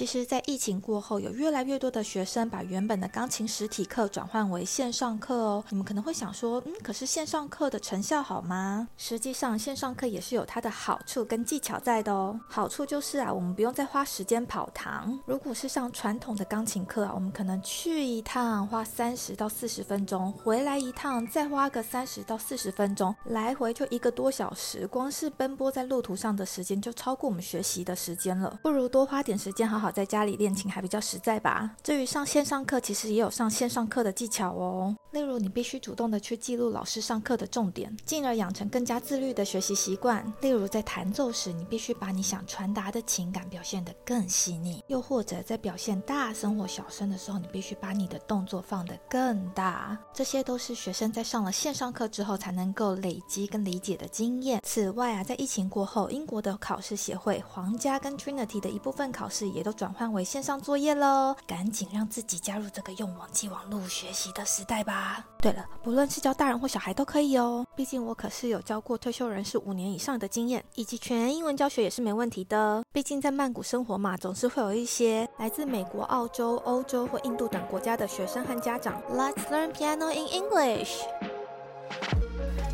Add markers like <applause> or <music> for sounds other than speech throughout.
其实，在疫情过后，有越来越多的学生把原本的钢琴实体课转换为线上课哦。你们可能会想说，嗯，可是线上课的成效好吗？实际上，线上课也是有它的好处跟技巧在的哦。好处就是啊，我们不用再花时间跑堂。如果是上传统的钢琴课啊，我们可能去一趟花三十到四十分钟，回来一趟再花个三十到四十分钟，来回就一个多小时，光是奔波在路途上的时间就超过我们学习的时间了。不如多花点时间好。好在家里练琴还比较实在吧。至于上线上课，其实也有上线上课的技巧哦。例如，你必须主动的去记录老师上课的重点，进而养成更加自律的学习习惯。例如，在弹奏时，你必须把你想传达的情感表现得更细腻；又或者在表现大声或小声的时候，你必须把你的动作放得更大。这些都是学生在上了线上课之后才能够累积跟理解的经验。此外啊，在疫情过后，英国的考试协会、皇家跟 Trinity 的一部分考试也都。转换为线上作业喽，赶紧让自己加入这个用网际网络学习的时代吧。对了，不论是教大人或小孩都可以哦，毕竟我可是有教过退休人士五年以上的经验，以及全英文教学也是没问题的。毕竟在曼谷生活嘛，总是会有一些来自美国、澳洲、欧洲或印度等国家的学生和家长。Let's learn piano in English.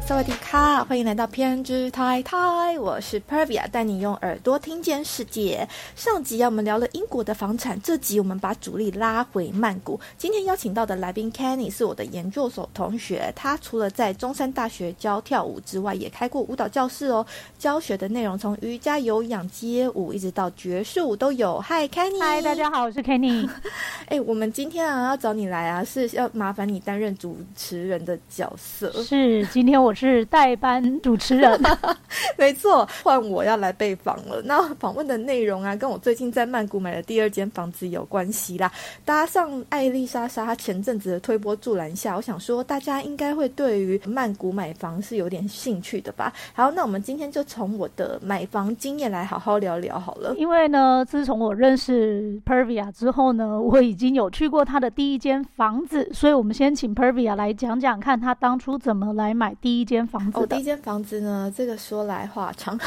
萨瓦迪卡，欢迎来到偏之太太，我是 Pervia，带你用耳朵听见世界。上集啊，我们聊了英国的房产，这集我们把主力拉回曼谷。今天邀请到的来宾 Kenny 是我的研究所同学，他除了在中山大学教跳舞之外，也开过舞蹈教室哦。教学的内容从瑜伽、有氧、街舞，一直到爵士舞都有。Hi Kenny，嗨，大家好，我是 Kenny。<laughs> 哎，我们今天啊要找你来啊，是要麻烦你担任主持人的角色。是，今天我。是代班主持人，<laughs> 没错，换我要来被访了。那访问的内容啊，跟我最近在曼谷买的第二间房子有关系啦。搭上艾丽莎莎她前阵子的推波助澜下，我想说大家应该会对于曼谷买房是有点兴趣的吧。好，那我们今天就从我的买房经验来好好聊聊好了。因为呢，自从我认识 Pervia 之后呢，我已经有去过他的第一间房子，所以我们先请 Pervia 来讲讲看他当初怎么来买第一。间房子，哦第一间房子呢，这个说来话长。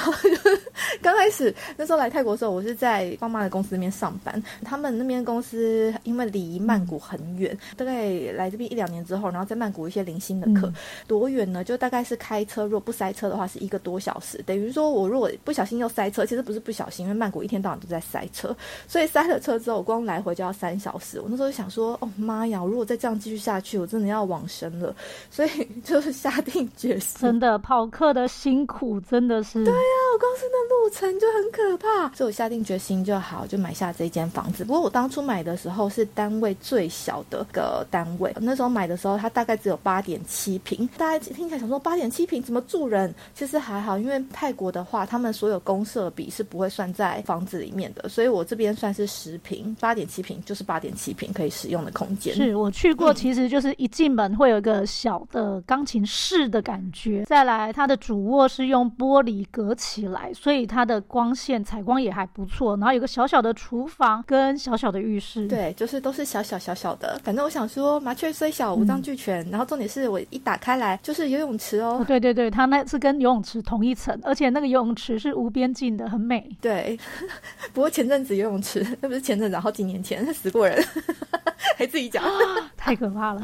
<laughs> 刚开始那时候来泰国的时候，我是在爸妈的公司那边上班。他们那边公司因为离曼谷很远，大概来这边一两年之后，然后在曼谷一些零星的课，多远呢？就大概是开车，如果不塞车的话，是一个多小时。等于说我如果不小心又塞车，其实不是不小心，因为曼谷一天到晚都在塞车，所以塞了车之后，光来回就要三小时。我那时候想说，哦妈呀，我如果再这样继续下去，我真的要往生了。所以 <laughs> 就是下定决。真的跑课的辛苦真的是，对呀，我光是那路程就很可怕，所以我下定决心就好，就买下这间房子。不过我当初买的时候是单位最小的个单位，那时候买的时候它大概只有八点七平，大家听起来想说八点七平怎么住人？其实还好，因为泰国的话，他们所有公设比是不会算在房子里面的，所以我这边算是十平，八点七平就是八点七平可以使用的空间。是我去过，其实就是一进门会有一个小的钢琴室的感。觉。再来，它的主卧是用玻璃隔起来，所以它的光线采光也还不错。然后有个小小的厨房跟小小的浴室，对，就是都是小小小小的。反正我想说，麻雀虽小，五脏俱全。然后重点是我一打开来就是游泳池哦。对对对，它那是跟游泳池同一层，而且那个游泳池是无边境的，很美。对，<laughs> 不过前阵子游泳池，那不是前阵子，好几年前死过人，还自己讲，太可怕了。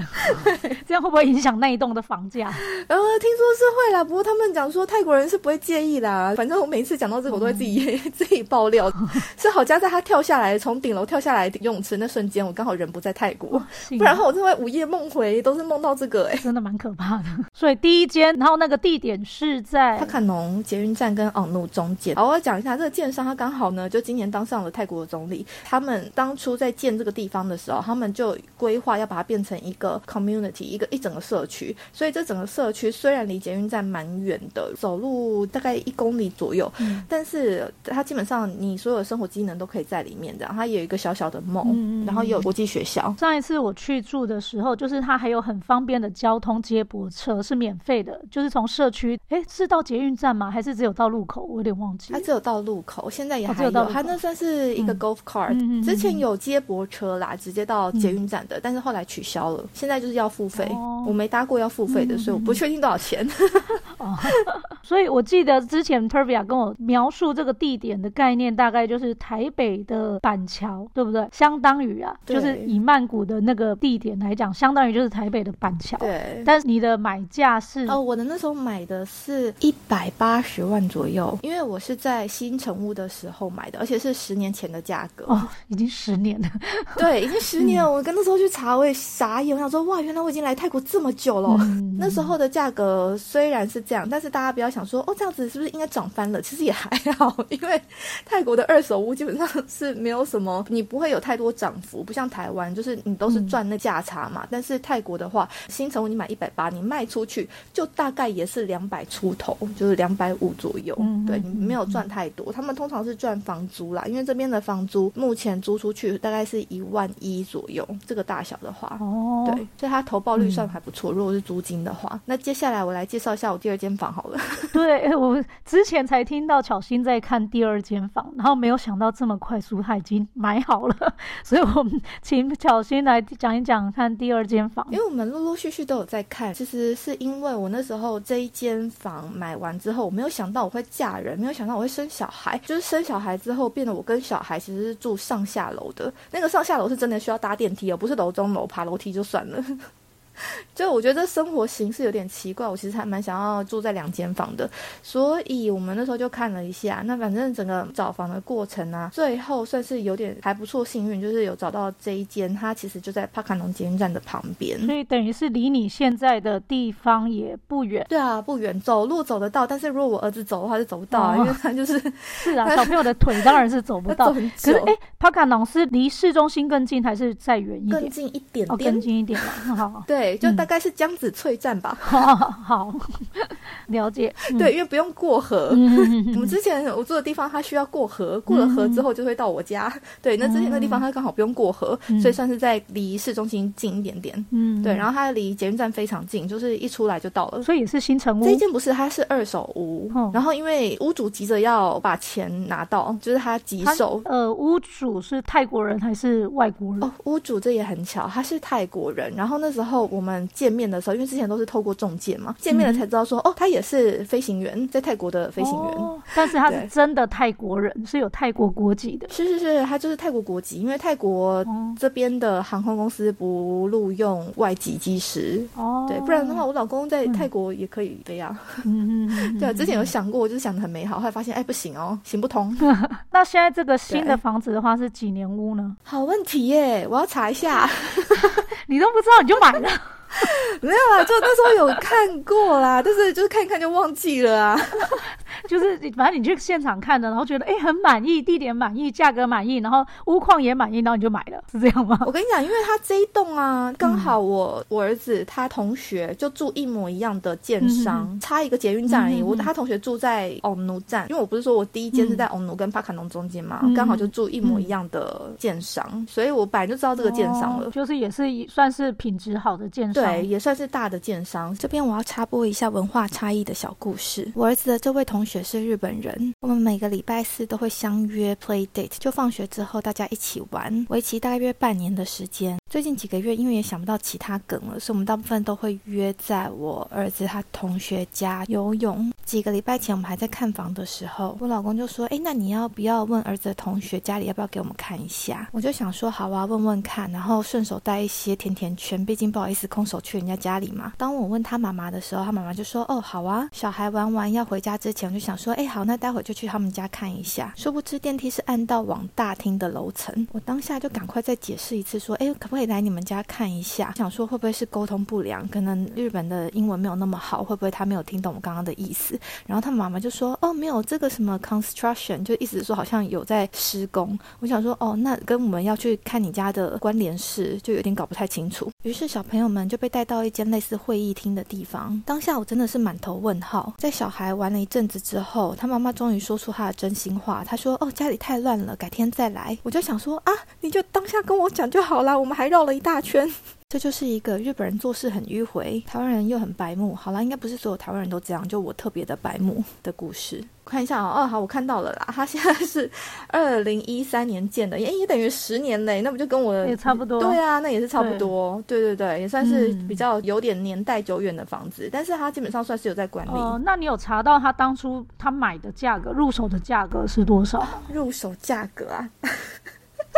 这样会不会影响那一栋的房价？然后听说。是会啦，不过他们讲说泰国人是不会介意啦。反正我每次讲到这个，我都会自己 <laughs> 自己爆料。<laughs> 是好佳在他跳下来，从顶楼跳下来游泳池那瞬间，我刚好人不在泰国，不然后我就会午夜梦回，都是梦到这个，哎，真的蛮可怕的。所以第一间，然后那个地点是在帕卡农捷运站跟昂努中间。好，我要讲一下这个建商，他刚好呢，就今年当上了泰国的总理。他们当初在建这个地方的时候，他们就规划要把它变成一个 community，一个一整个社区。所以这整个社区虽然离捷运站蛮远的，走路大概一公里左右，但是它基本上你所有的生活机能都可以在里面。这样，它有一个小小的梦，然后也有国际学校。上一次我去住的时候，就是它还有很方便的交通接驳车，是免费的，就是从社区，哎，是到捷运站吗？还是只有到路口？我有点忘记。它只有到路口，现在也还有。它那算是一个 golf cart，之前有接驳车啦，直接到捷运站的，但是后来取消了。现在就是要付费，我没搭过要付费的，所以我不确定多少钱。<laughs> 哦，所以我记得之前 Tervia 跟我描述这个地点的概念，大概就是台北的板桥，对不对？相当于啊，就是以曼谷的那个地点来讲，相当于就是台北的板桥。对。但是你的买价是哦，我的那时候买的是一百八十万左右，因为我是在新城屋的时候买的，而且是十年前的价格哦，已经十年了。对，已经十年了。我跟那时候去查，我也傻眼，我想说哇，原来我已经来泰国这么久了。那时候的价格虽然是这样，但是大家不要想说哦，这样子是不是应该涨翻了？其实也还好，<laughs> 因为泰国的二手屋基本上是没有什么，你不会有太多涨幅，不像台湾，就是你都是赚那价差嘛。但是泰国的话，新城屋你买一百八，你卖出去就大概也是两百出头，就是两百五左右。对你没有赚太多，他们通常是赚房租啦，因为这边的房租目前租出去大概是一万一左右，这个大小的话，哦，对，所以它投报率算还不错。如果是租金的话，那接下来我来介绍一下我第二间房好了。<laughs> 对我之前才听到巧心在看第二间房，然后没有想到这么快速他已经买好了，<laughs> 所以我们请巧心来讲一讲看第二间房。因为我们陆陆续续都有在看，其实是因为我那时候这一间房买完之后，我没有想到我会嫁人，没有想到我会生小孩，就是生小孩之后变得我跟小孩其实是住上下楼的，那个上下楼是真的需要搭电梯，而不是楼中楼爬楼梯就算了。<laughs> 就我觉得生活形式有点奇怪，我其实还蛮想要住在两间房的，所以我们那时候就看了一下。那反正整个找房的过程啊，最后算是有点还不错，幸运就是有找到这一间，它其实就在帕卡农捷运站的旁边，所以等于是离你现在的地方也不远。对啊，不远，走路走得到。但是如果我儿子走的话，就走不到啊，因为他就是 <laughs> 是啊，小朋友的腿当然是走不到。可是哎，帕卡农是离市中心更近，还是再远一点？更近一点点，更近一点了。好，对，就大。大概是江子翠站吧。<laughs> 好，<laughs> 了解。对，因为不用过河。<laughs> 我们之前我住的地方，它需要过河，过了河之后就会到我家。对，那之前那地方它刚好不用过河，所以算是在离市中心近一点点。嗯，对。然后它离捷运站非常近，就是一出来就到了。所以也是新城屋。这一间不是，它是二手屋。然后因为屋主急着要把钱拿到，就是他急手。呃，屋主是泰国人还是外国人？哦，屋主这也很巧，他是泰国人。然后那时候我们。见面的时候，因为之前都是透过中介嘛，见面了才知道说，哦，他也是飞行员，在泰国的飞行员，但是他是真的泰国人，是有泰国国籍的。是是是，他就是泰国国籍，因为泰国这边的航空公司不录用外籍机师，哦，对，不然的话，我老公在泰国也可以飞啊。嗯嗯，对，之前有想过，我就是想的很美好，后来发现，哎，不行哦，行不通。<laughs> 那现在这个新的房子的话是几年屋呢？好问题耶，我要查一下。<laughs> 你都不知道你就买了。<laughs> 没有啊，就那时候有看过啦，但是就是看一看就忘记了啊。就是反正你去现场看的，然后觉得哎很满意，地点满意，价格满意，然后屋况也满意，然后你就买了，是这样吗？我跟你讲，因为他这一栋啊，刚好我我儿子他同学就住一模一样的建商，差一个捷运站而已。我他同学住在欧奴站，因为我不是说我第一间是在欧奴跟帕卡农中间嘛，刚好就住一模一样的建商，所以我本来就知道这个建商了，就是也是算是品质好的建商。对，也算是大的建商。这边我要插播一下文化差异的小故事。我儿子的这位同学也是日本人，我们每个礼拜四都会相约 play date，就放学之后大家一起玩，为期大约半年的时间。最近几个月，因为也想不到其他梗了，所以我们大部分都会约在我儿子他同学家游泳。几个礼拜前，我们还在看房的时候，我老公就说：“哎，那你要不要问儿子的同学家里要不要给我们看一下？”我就想说：“好啊，问问看。”然后顺手带一些甜甜圈，毕竟不好意思空手去人家家里嘛。当我问他妈妈的时候，他妈妈就说：“哦，好啊。”小孩玩完要回家之前，我就想说：“哎，好，那待会就去他们家看一下。”殊不知电梯是按到往大厅的楼层，我当下就赶快再解释一次，说：“哎，可不可以来你们家看一下？”想说会不会是沟通不良，可能日本的英文没有那么好，会不会他没有听懂我刚刚的意思？然后他妈妈就说：“哦，没有这个什么 construction，就意思说好像有在施工。”我想说：“哦，那跟我们要去看你家的关联是，就有点搞不太清楚。”于是小朋友们就被带到一间类似会议厅的地方。当下我真的是满头问号。在小孩玩了一阵子之后，他妈妈终于说出他的真心话。他说：“哦，家里太乱了，改天再来。”我就想说：“啊，你就当下跟我讲就好啦，我们还绕了一大圈。<laughs> ”这就是一个日本人做事很迂回，台湾人又很白目。好啦，应该不是所有台湾人都这样，就我特别的白目的故事。看一下哦，哦好，我看到了啦。他现在是二零一三年建的，也也等于十年嘞，那不就跟我也差不多？对啊，那也是差不多。对对对，也算是比较有点年代久远的房子，但是他基本上算是有在管理。哦，那你有查到他当初他买的价格，入手的价格是多少？入手价格啊？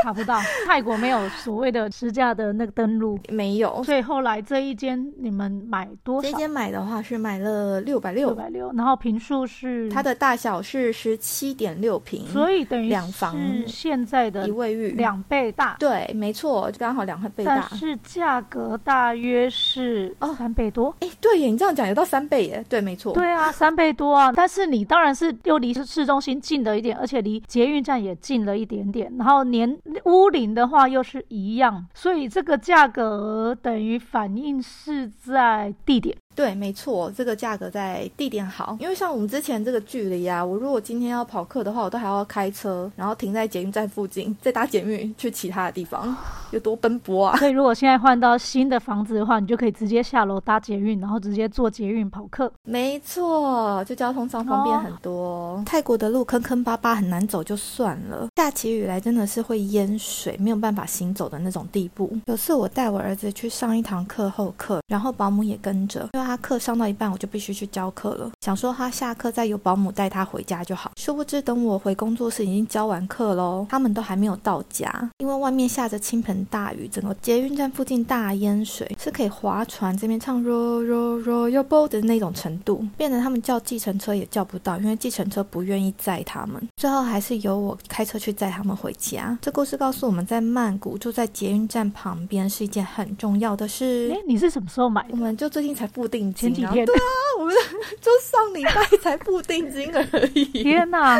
查不到，泰国没有所谓的实价的那个登录，没有。所以后来这一间你们买多少？这间买的话是买了六百六，六百六。然后平数是它的大小是十七点六平，所以等于两房现在的一卫浴两倍大。对，没错，刚好两倍大。但是价格大约是哦三倍多。哎，对耶，你这样讲有到三倍耶。对，没错。对啊，三倍多啊。但是你当然是又离市中心近了一点，而且离捷运站也近了一点点。然后年屋龄的话又是一样，所以这个价格等于反应是在地点。对，没错，这个价格在地点好，因为像我们之前这个距离啊，我如果今天要跑课的话，我都还要开车，然后停在捷运站附近，再搭捷运去其他的地方，有多奔波啊！所以如果现在换到新的房子的话，你就可以直接下楼搭捷运，然后直接坐捷运跑课。没错，就交通上方便很多。泰国的路坑坑巴巴，很难走就算了，下起雨来真的是会淹水，没有办法行走的那种地步。有次我带我儿子去上一堂课后课，然后保姆也跟着。他课上到一半，我就必须去教课了。想说他下课再由保姆带他回家就好。殊不知，等我回工作室已经教完课喽，他们都还没有到家，因为外面下着倾盆大雨，整个捷运站附近大淹水，是可以划船这边唱 ro ro ro your boat 的那种程度，变得他们叫计程车也叫不到，因为计程车不愿意载他们。最后还是由我开车去载他们回家。这故事告诉我们在曼谷住在捷运站旁边是一件很重要的事。哎，你是什么时候买的？我们就最近才付定金。几天？对啊，我们就上礼拜才付定金而已。<laughs> 天哪，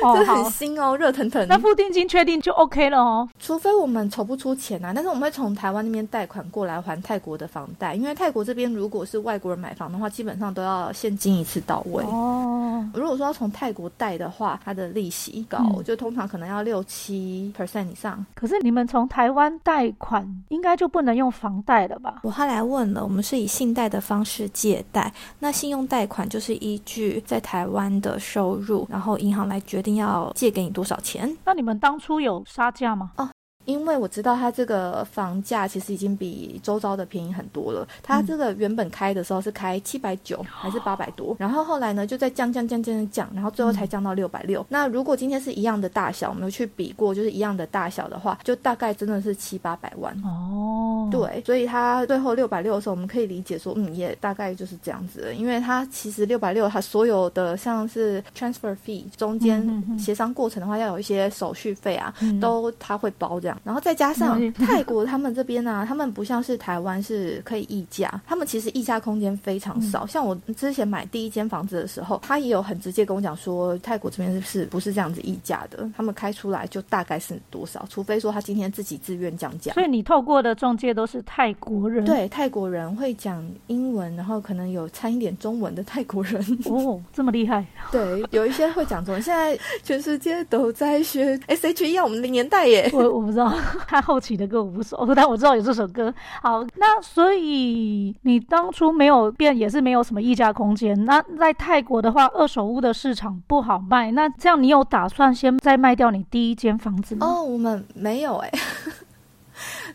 这很新哦，热腾腾。那付定金确定就 OK 了哦。除非我们筹不出钱啊，但是我们会从台湾那边贷款过来还泰国的房贷，因为泰国这边如果是外国人买房的话，基本上都要现金一次到位哦。如果说要从泰国贷的话，它的利息高，就通常可能要六七 percent 以上。可是你们从台湾贷款，应该就不能用房贷了吧？我后来问了，我们是以信贷的方式借。贷那信用贷款就是依据在台湾的收入，然后银行来决定要借给你多少钱。那你们当初有杀价吗？哦。因为我知道它这个房价其实已经比周遭的便宜很多了。它这个原本开的时候是开七百九还是八百多，然后后来呢就在降降降降降，然后最后才降到六百六。那如果今天是一样的大小，我们去比过，就是一样的大小的话，就大概真的是七八百万哦。对，所以它最后六百六的时候，我们可以理解说，嗯，也大概就是这样子。因为它其实六百六，它所有的像是 transfer fee 中间协商过程的话，要有一些手续费啊，都它会包这样。然后再加上 <laughs> 泰国他们这边呢，他们不像是台湾是可以议价，他们其实议价空间非常少。像我之前买第一间房子的时候，他也有很直接跟我讲说，泰国这边是不是这样子议价的？他们开出来就大概是多少，除非说他今天自己自愿降价。所以你透过的中介都是泰国人，对，泰国人会讲英文，然后可能有掺一点中文的泰国人。<laughs> 哦，这么厉害？<laughs> 对，有一些会讲中文。现在全世界都在学 S H E，我们的年代耶。我我不知道。他后期的歌我不熟，<laughs> 但我知道有这首歌。好，那所以你当初没有变，也是没有什么溢价空间。那在泰国的话，二手屋的市场不好卖。那这样你有打算先再卖掉你第一间房子吗？哦，我们没有哎。<laughs>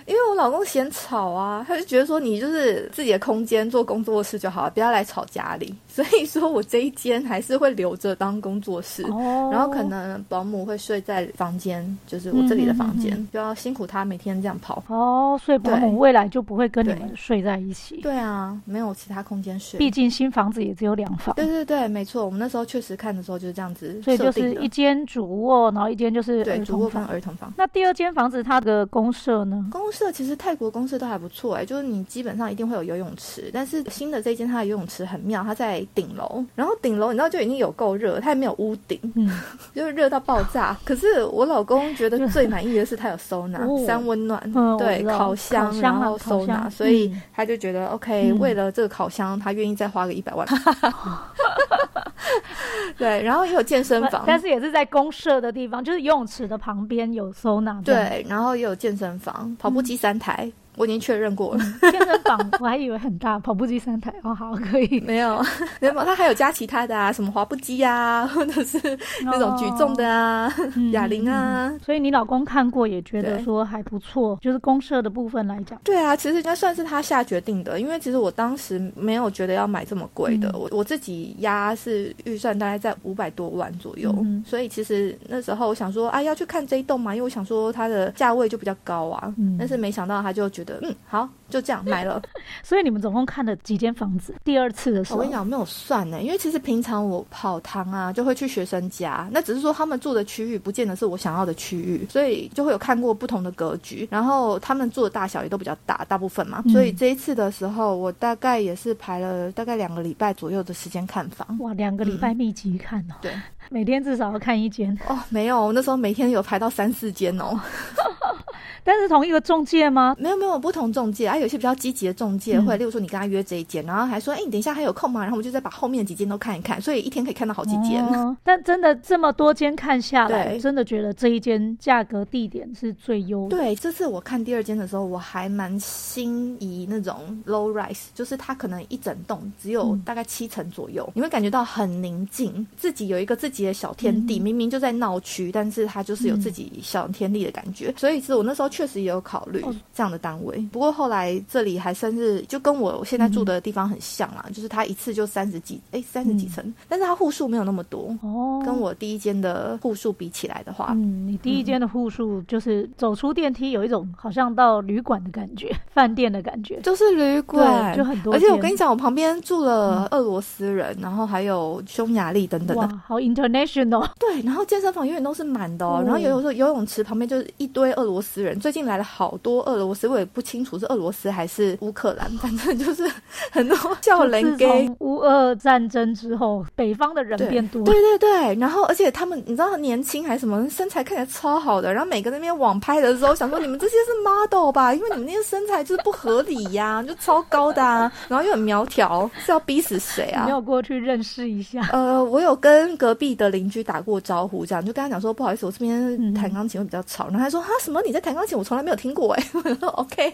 因为我老公嫌吵啊，他就觉得说你就是自己的空间做工作室就好了，不要来吵家里。所以说我这一间还是会留着当工作室，哦然后可能保姆会睡在房间，就是我这里的房间，就要辛苦他每天这样跑。哦，所以保姆未来就不会跟你们睡在一起。对啊，没有其他空间睡。毕竟新房子也只有两房。对对对，没错。我们那时候确实看的时候就是这样子，所以就是一间主卧，然后一间就是对主卧跟儿童房。那第二间房子它的公社呢？公社其实泰国公社都还不错哎，就是你基本上一定会有游泳池，但是新的这间它的游泳池很妙，它在顶楼。然后顶楼你知道就已经有够热，它也没有屋顶，嗯，<laughs> 就是热到爆炸。可是我老公觉得最满意的是它有收纳，三温暖，对，烤箱，然后收纳，所以他就觉得 OK。为了这个烤箱，他愿意再花个一百万。<laughs> <laughs> 对，然后也有健身房，但是也是在公社的地方，就是游泳池的旁边有收纳。对，然后也有健身房，跑步机三台。我已经确认过了。<laughs> 健身房我还以为很大，跑步机三台哦，好可以。没有，<laughs> 没有，它还有加其他的啊，什么滑步机啊，<laughs> 或者是那种举重的啊，哑铃啊。所以你老公看过也觉得说还不错，就是公社的部分来讲，对啊，其实应该算是他下决定的，因为其实我当时没有觉得要买这么贵的，嗯。我我自己压是预算大概在五百多万左右，嗯所以其实那时候我想说啊要去看这一栋嘛，因为我想说它的价位就比较高啊，嗯。但是没想到他就觉得嗯。好就这样买了。<laughs> 所以你们总共看了几间房子？第二次的时候，我跟你讲，没有算呢，因为其实平常我跑堂啊，就会去学生家，那只是说他们住的区域不见得是我想要的区域，所以就会有看过不同的格局，然后他们住的大小也都比较大，大部分嘛，嗯。所以这一次的时候，我大概也是排了大概两个礼拜左右的时间看房。哇，两个礼拜密集看哦，对，每天至少要看一间，哦，没有，那时候每天有排到三四间哦，<laughs> 但是同一个中介吗？没有没有不同中介啊，有些比较积极的中介嗯会，例如说你跟他约这一间，然后还说，哎，你等一下还有空吗？然后我们就再把后面几间都看一看，所以一天可以看到好几间。哦，但真的这么多间看下来，真的觉得这一间价格地点是最优。对，这次我看第二间的时候，我还蛮心仪那种 low rise，就是它可能一整栋只有嗯大概七层左右，你会感觉到很宁静，自己有一个自己的小天地，嗯明明就在闹区，但是它就是有自己小天地的感觉。所以是我那时候确实也有考虑哦这样的单位，不过后来这里还算是就跟我现在住的地方很像啦，就是它一次就三十几，哎，三十几层，但是它户数没有那么多。哦，跟我第一间的户数比起来的话，嗯，你第一间的户数就是走出电梯有一种好像到旅馆的感觉，饭店的感觉，就是旅馆，对，就很多而。且我跟你讲，我旁边住了俄罗斯人，然后还有匈牙利等等的。哇，好 international，对，然后健身房永远都是满的哦。哦然后有时候游泳池旁边就是一堆俄罗斯人。最近来了好多俄罗斯，我也不清楚是俄罗斯还是乌克兰，反正就是很多叫人自 gay。从乌俄战争之后，北方的人变多，对对对，然后而且他们你知道年轻还是什么，身材看起来超好的，然后每个那边网拍的时候，想说你们这些是 model 吧，因为你们那些身材就是不合理呀、就超高的啊，<laughs> 然后又很苗条，是要逼死谁啊你没？有过去认识一下。呃，我有跟隔壁的邻居打过招呼，这样就跟他讲说，不好意思，我这边弹钢琴会比较吵。然后他说，哈，什么你在弹钢琴？我从来没有听过哎。我 <laughs> 说 OK，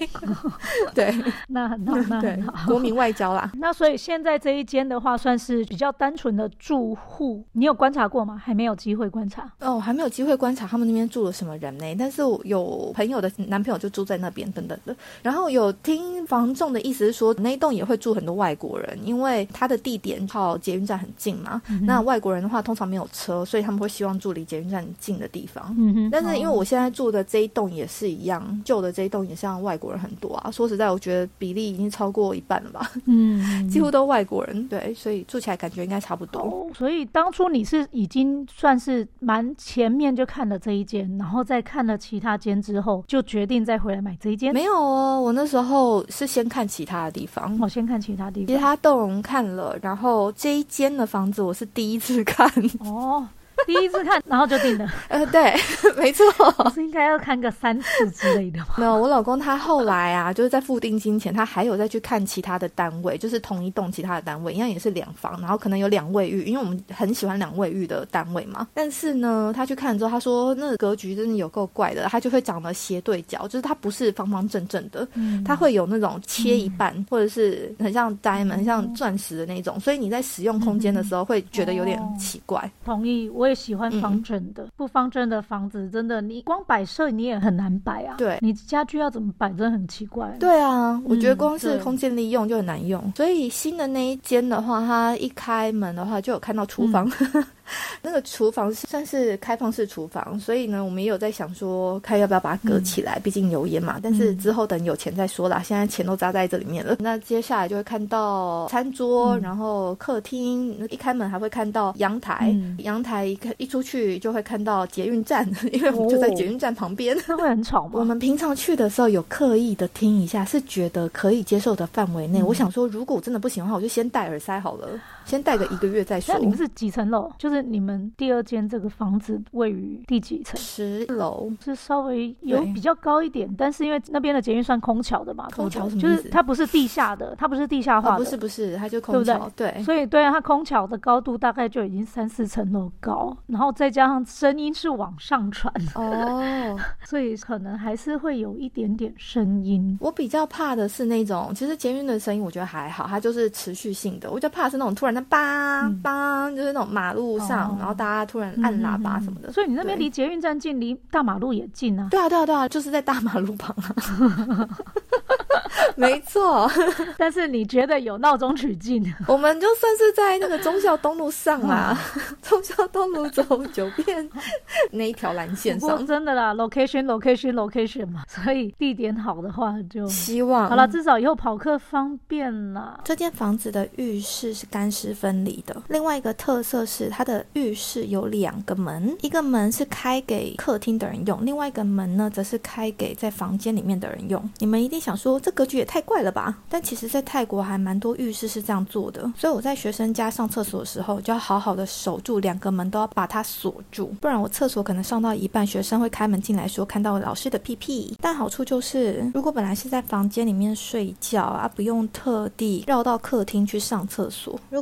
<laughs> 对 <laughs> 那很好，那对很，好。国民外交啦。那所以现在这一间的话，算是比较单纯的住户，你有观察过吗？还没有机会观察。哦，还没有机会观察他们那边住了什么人呢，但是我有朋友的男朋友就住在那边等等的。然后有听房仲的意思是说，那一栋也会住很多外国人，因为他的地点靠捷运站很近嘛。嗯那外国人的话，通常没有车，所以他们会希望住离捷运站近的地方。嗯哼，但是因为哦我现在住的这一栋也是一样，旧的这一栋也像外国人很多啊。说实在，我觉得比例已经超过一半了吧，嗯 <laughs> 几乎都外国人。对，所以住起来感觉应该差不多。哦，所以当初你是已经算是蛮前面就看了这一间，然后再看了其他间之后，就决定再回来买这一间。没有哦，我那时候是先看其他的地方。我先看其他地方。其他栋看了，然后这一间的房子我是第一次看。哦，第一次看，然后就定了。<laughs> 呃，对，<laughs> 没错。我是应该要看个三次之类的吗？没有，我老公他后来啊，就是在付定金前，他还有再去看其他的单位，就是同一栋其他的单位，一样也是两房，然后可能有两卫浴，因为我们很喜欢两卫浴的单位嘛。但是呢，他去看之后，他说那个格局真的有够怪的，他就会长得斜对角，就是它不是方方正正的，嗯它会有那种切一半，或者是很像 diamond、很像钻石的那种，所以你在使用空间的时候会觉得有点奇怪。同意，我也喜欢方正的，不方正的房子真的，你光摆设你也很难摆啊。对你家具要怎么摆，真的很奇怪。对啊，我觉得光是空间利用就很难用，所以新的那一间的话，它一开门的话就有看到厨房。<laughs> 那个厨房是算是开放式厨房，所以呢，我们也有在想说，看要不要把它隔起来，毕竟油烟嘛。但是之后等有钱再说啦，现在钱都砸在这里面了。那接下来就会看到餐桌，嗯然后客厅，一开门还会看到阳台，嗯阳台一看一出去就会看到捷运站，<laughs> 因为我们就在捷运站旁边。那会很吵吗？<laughs> 我们平常去的时候有刻意的听一下，是觉得可以接受的范围内。我想说，如果真的不行的话，我就先戴耳塞好了。先带个一个月再说。那你们是几层楼？就是你们第二间这个房子位于第几层？十楼，是稍微有比较高一点，但是因为那边的捷运算空桥的嘛，空桥就是它不是地下的，它不是地下化的，不是不是，它就空桥，对。所以对啊，它空桥的高度大概就已经三四层楼高，然后再加上声音是往上传哦，<laughs> 所以可能还是会有一点点声音。我比较怕的是那种，其实捷运的声音我觉得还好，它就是持续性的。我就怕是那种突然的梆梆，就是那种马路上，然后大家突然按喇叭什么的。所以你那边离捷运站近，离大马路也近啊？对啊，对啊，对啊，就是在大马路旁啊。<laughs> 没错，<laughs> 但是你觉得有闹中取静？我们就算是在那个忠孝东路上啊，<laughs> 忠孝东路走九遍那一条蓝线上。真的啦，location，location，location 嘛，所以地点好的话就希望好了，至少以后跑客方便啦。这间房子的浴室是干湿是分离的，另外一个特色是它的浴室有两个门，一个门是开给客厅的人用，另外一个门呢则是开给在房间里面的人用。你们一定想说，这格局也太怪了吧？但其实，在泰国还蛮多浴室是这样做的，所以我在学生家上厕所的时候，就要好好的守住两个门，都要把它锁住，不然我厕所可能上到一半，学生会开门进来，说看到老师的屁屁。但好处就是，如果本来是在房间里面睡觉啊，不用特地绕到客厅去上厕所。如